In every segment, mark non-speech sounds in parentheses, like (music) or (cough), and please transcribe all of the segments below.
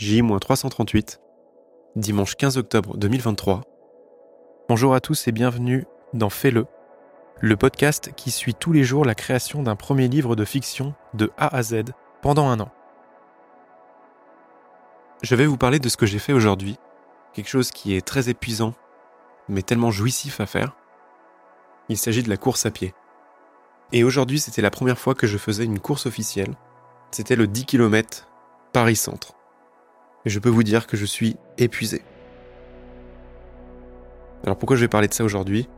J-338, dimanche 15 octobre 2023. Bonjour à tous et bienvenue dans Fais-le, le podcast qui suit tous les jours la création d'un premier livre de fiction de A à Z pendant un an. Je vais vous parler de ce que j'ai fait aujourd'hui, quelque chose qui est très épuisant, mais tellement jouissif à faire. Il s'agit de la course à pied. Et aujourd'hui, c'était la première fois que je faisais une course officielle. C'était le 10 km Paris-Centre et je peux vous dire que je suis épuisé. Alors pourquoi je vais parler de ça aujourd'hui?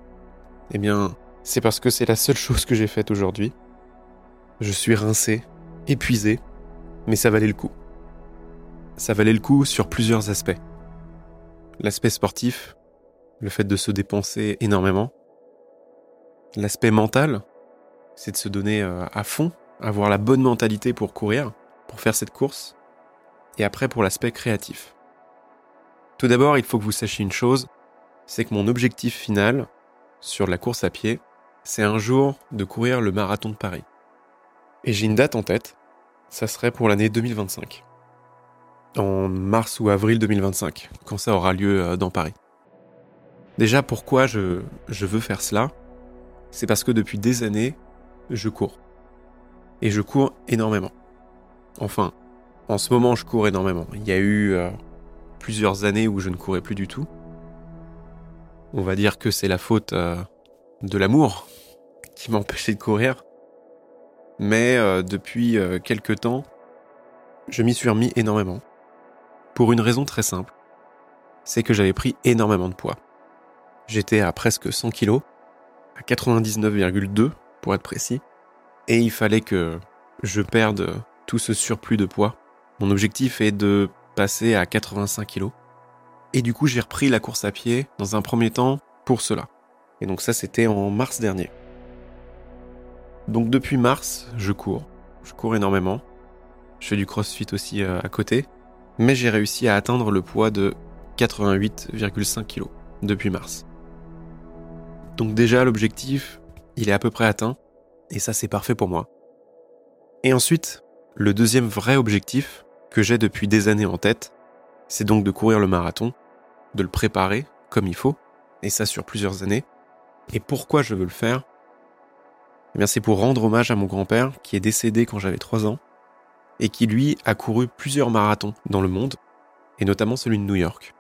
Eh bien, c'est parce que c'est la seule chose que j'ai faite aujourd'hui. Je suis rincé, épuisé, mais ça valait le coup. Ça valait le coup sur plusieurs aspects. L'aspect sportif, le fait de se dépenser énormément. L'aspect mental, c'est de se donner euh, à fond, avoir la bonne mentalité pour courir, pour faire cette course et après pour l'aspect créatif. Tout d'abord, il faut que vous sachiez une chose, c'est que mon objectif final sur la course à pied, c'est un jour de courir le marathon de Paris. Et j'ai une date en tête, ça serait pour l'année 2025. En mars ou avril 2025, quand ça aura lieu euh, dans Paris. Déjà, pourquoi je, je veux faire cela? C'est parce que depuis des années, je cours. Et je cours énormément. Enfin, en ce moment, je cours énormément. Il y a eu euh, plusieurs années où je ne courais plus du tout. On va dire que c'est la faute euh, de l'amour qui m'a empêché de courir. Mais euh, depuis quelques temps, je m'y suis remis énormément. Pour une raison très simple. C'est que j'avais pris énormément de poids. J'étais à presque 100 kg, à 99,2 pour être précis, et il fallait que je perde tout ce surplus de poids mon objectif est de passer à 85 kg. Et du coup, j'ai repris la course à pied dans un premier temps pour cela. Et donc ça, c'était en mars dernier. Donc depuis mars, je cours. Je cours énormément. Je fais du crossfit aussi euh, à côté. Mais j'ai réussi à atteindre le poids de 88,5 kg depuis mars. Donc déjà, l'objectif, il est à peu près atteint. Et ça, c'est parfait pour moi. Et ensuite, le deuxième vrai objectif, que j'ai depuis des années en tête, c'est donc de courir le marathon, de le préparer comme il faut, et ça sur plusieurs années. Et pourquoi je veux le faire? Eh bien c'est pour rendre hommage à mon grand-père qui est décédé quand j'avais 3 ans, et qui lui a couru plusieurs marathons dans le monde, et notamment celui de New York.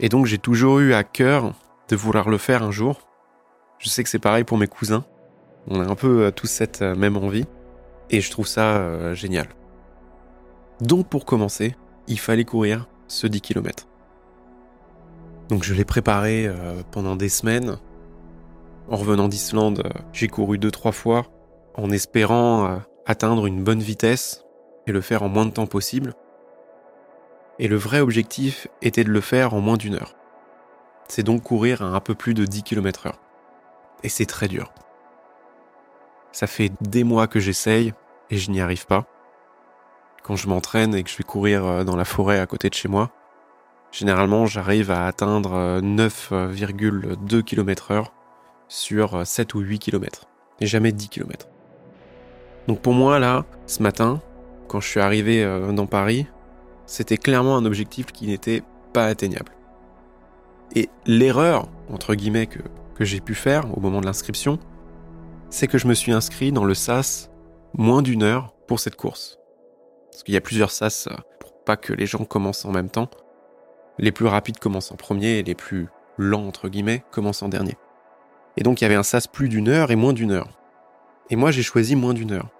Et donc j'ai toujours eu à cœur de vouloir le faire un jour. Je sais que c'est pareil pour mes cousins. On a un peu euh, tous cette euh, même envie. Et je trouve ça euh, génial. Donc pour commencer, il fallait courir ce 10 km. Donc je l'ai préparé euh, pendant des semaines. En revenant d'Islande, euh, j'ai couru deux trois fois en espérant atteindre une bonne vitesse et le faire en moins de temps possible. Et le vrai objectif était de le faire en moins d'une heure. C'est donc courir à un peu plus de 10 km heure. Et c'est très dur. Ça fait des mois que j'essaye et je n'y arrive pas quand je m'entraîne et que je vais courir euh, dans la forêt à côté de chez moi, généralement j'arrive à atteindre 9,2 km heure sur 7 ou 8 km. Et jamais 10 km. Donc pour moi là, ce matin, quand je suis arrivé euh, dans Paris, c'était clairement un objectif qui n'était pas atteignable. Et l'erreur, entre guillemets, que j'ai pu faire au moment de l'inscription, c'est que je me suis inscrit dans le SAS moins d'une heure pour cette course. Parce qu'il y a plusieurs sas euh, pour pas que les gens commencent en même temps. Les plus rapides commencent en premier et les plus lents, entre guillemets, commencent en dernier. Et donc il y avait un sas plus d'une heure et moins d'une heure. Et moi j'ai choisi moins d'une heure.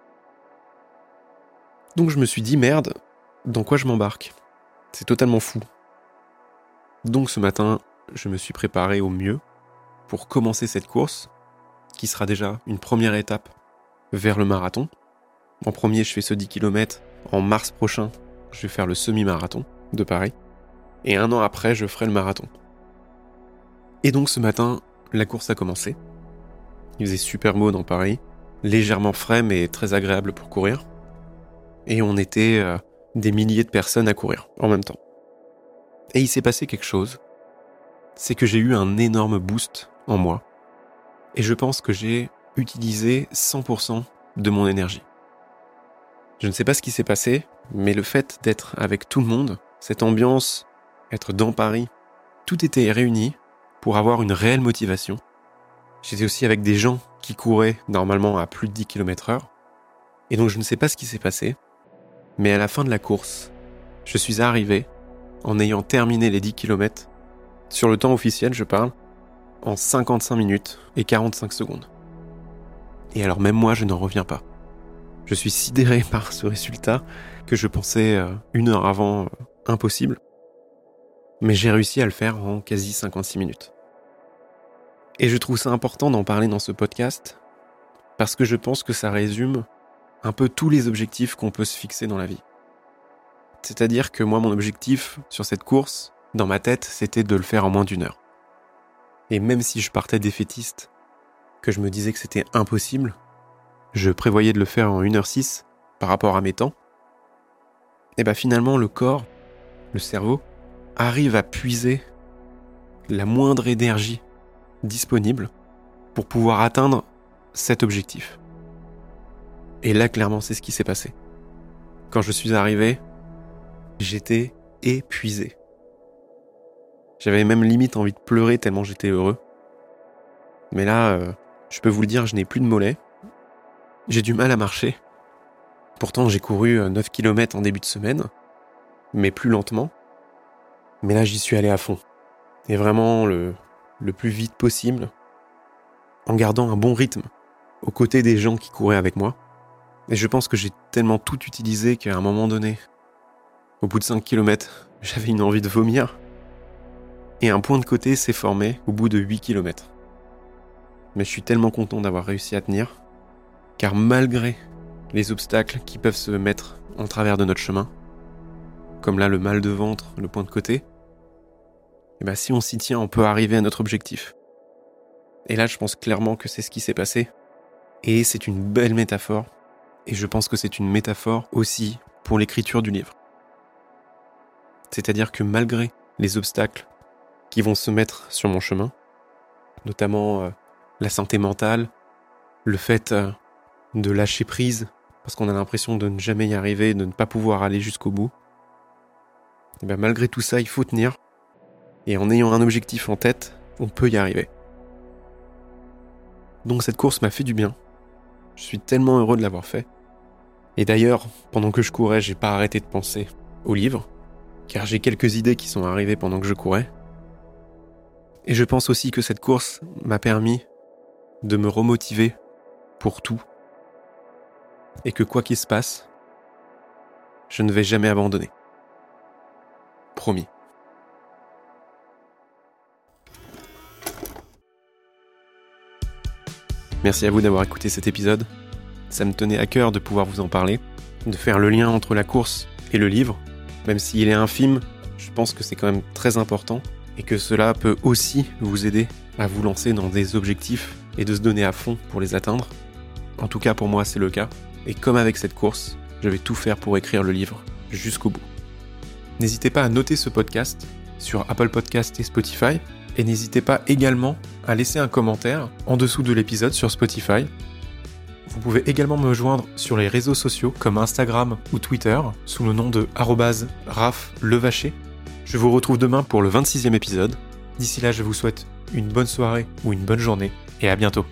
Donc je me suis dit merde, dans quoi je m'embarque? C'est totalement fou. Donc ce matin, je me suis préparé au mieux pour commencer cette course, qui sera déjà une première étape vers le marathon. En premier, je fais ce 10 km en mars prochain, je vais faire le semi-marathon de Paris. Et un an après, je ferai le marathon. Et donc ce matin, la course a commencé. Il faisait super beau dans Paris, légèrement frais mais très agréable pour courir. Et on était euh, des milliers de personnes à courir en même temps. Et il s'est passé quelque chose. C'est que j'ai eu un énorme boost en moi. Et je pense que j'ai utilisé 100% de mon énergie. Je ne sais pas ce qui s'est passé, Mais le fait d'être avec tout le monde, cette ambiance, être dans Paris, tout était réuni pour avoir une réelle motivation. J'étais aussi avec des gens qui couraient normalement à plus de 10 km heure. Et donc je ne sais pas ce qui s'est passé, mais à la fin de la course, je suis arrivé en ayant terminé les 10 km, sur le temps officiel je parle, en 55 minutes et 45 secondes. Et alors même moi je n'en reviens pas. Je suis sidéré (laughs) par ce résultat que je pensais euh, une heure avant euh, impossible. Mais j'ai réussi à le faire en quasi 56 minutes. Et je trouve ça important d'en parler dans ce podcast parce que je pense que ça résume un peu tous les objectifs qu'on peut se fixer dans la vie. C'est-à-dire que moi, mon objectif sur cette course, dans ma tête, c'était de le faire en moins d'une heure. Et même si je partais défaitiste, que je me disais que c'était impossible, je prévoyais de le faire en 1h06 par rapport à mes temps, et bien finalement le corps, le cerveau, arrive à puiser la moindre énergie disponible pour pouvoir atteindre cet objectif. Et là, clairement, c'est ce qui s'est passé. Quand je suis arrivé, j'étais épuisé. J'avais même limite envie de pleurer tellement j'étais heureux. Mais là, euh, je peux vous le dire, je n'ai plus de mollets. J'ai du mal à marcher. Pourtant, j'ai couru 9 euh, km en début de semaine, mais plus lentement. Mais là, j'y suis allé à fond. Et vraiment le, le plus vite possible, en gardant un bon rythme, aux côtés des gens qui couraient avec moi. Et je pense que j'ai tellement tout utilisé qu'à un moment donné, au bout de 5 km, (laughs) j'avais une envie de vomir. Et un point de côté s'est formé au bout de 8 km. Mais je suis tellement content d'avoir réussi à tenir, car malgré les obstacles qui peuvent se mettre en travers de notre chemin, comme là le mal de ventre, le point de côté, et eh ben si on s'y tient, on peut arriver à notre objectif. Et là, je pense clairement que c'est ce qui s'est passé. Et c'est une belle métaphore. Et je pense que c'est une métaphore aussi pour l'écriture du livre. C'est-à-dire que malgré les obstacles qui vont se mettre sur mon chemin, notamment euh, la santé mentale, le fait euh, de lâcher prise parce qu'on a l'impression de ne jamais y arriver, de ne pas pouvoir aller jusqu'au bout, et bien malgré tout ça, il faut tenir. Et en ayant un objectif en tête, on peut y arriver. Donc cette course m'a fait du bien. Je suis tellement heureux de l'avoir fait. Et d'ailleurs, pendant que je courais, j'ai pas arrêté de penser au livre, car j'ai quelques idées qui sont arrivées pendant que je courais. Et je pense aussi que cette course m'a permis de me remotiver pour tout. Et que quoi qu'il se passe, je ne vais jamais abandonner. Promis. Merci à vous d'avoir écouté cet épisode. Ça me tenait à cœur de pouvoir vous en parler, de faire le lien entre la course et le livre. Même s'il est infime, je pense que c'est quand même très important et que cela peut aussi vous aider à vous lancer dans des objectifs et de se donner à fond pour les atteindre. En tout cas, pour moi, c'est le cas. Et comme avec cette course, je vais tout faire pour écrire le livre jusqu'au bout. N'hésitez pas à noter ce podcast sur Apple Podcast et Spotify. Et n'hésitez pas également à laisser un commentaire en dessous de l'épisode sur Spotify. Vous pouvez également me joindre sur les réseaux sociaux comme Instagram ou Twitter sous le nom de @raflevacher. Je vous retrouve demain pour le 26e épisode. D'ici là, je vous souhaite une bonne soirée ou une bonne journée et à bientôt.